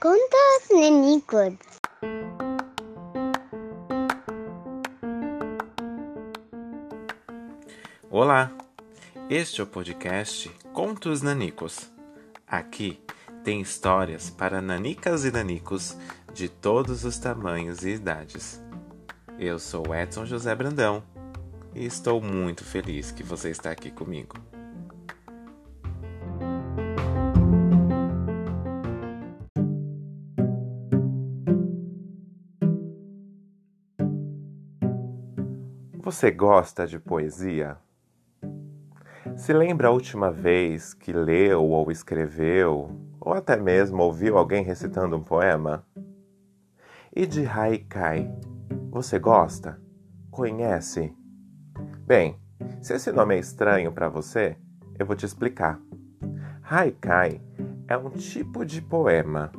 Contos nanicos. Olá, este é o podcast Contos Nanicos. Aqui tem histórias para nanicas e nanicos de todos os tamanhos e idades. Eu sou Edson José Brandão e estou muito feliz que você está aqui comigo. Você gosta de poesia? Se lembra a última vez que leu ou escreveu, ou até mesmo ouviu alguém recitando um poema? E de haikai? Você gosta? Conhece? Bem, se esse nome é estranho para você, eu vou te explicar. Haikai é um tipo de poema.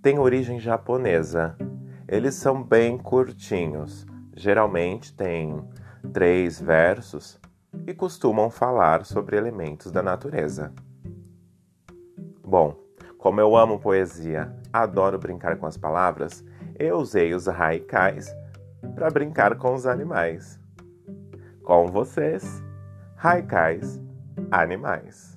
Tem origem japonesa. Eles são bem curtinhos geralmente têm três versos e costumam falar sobre elementos da natureza. Bom, como eu amo poesia, adoro brincar com as palavras, eu usei os haikais para brincar com os animais. Com vocês, haikais animais.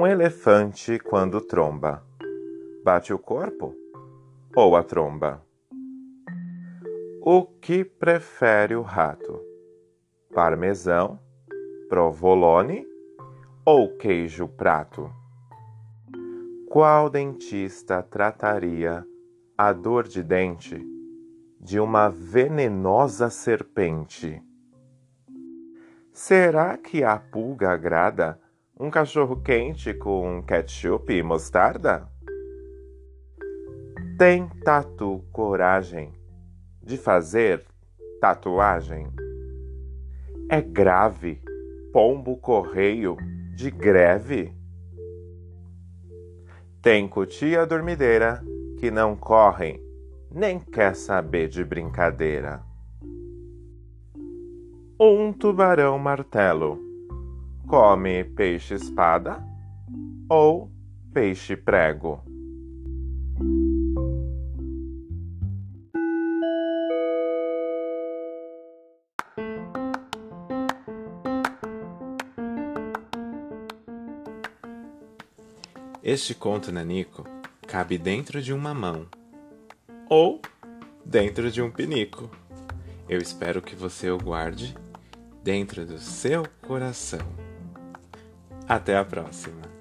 Um elefante quando tromba, bate o corpo ou a tromba? O que prefere o rato? Parmesão, provolone ou queijo prato? Qual dentista trataria a dor de dente de uma venenosa serpente? Será que a pulga agrada? Um cachorro quente com ketchup e mostarda? Tem tatu coragem de fazer tatuagem? É grave pombo correio de greve? Tem cutia dormideira que não correm, nem quer saber de brincadeira. Um tubarão martelo come peixe-espada ou peixe-prego? Este conto nanico cabe dentro de uma mão ou dentro de um pinico. Eu espero que você o guarde dentro do seu coração. Até a próxima!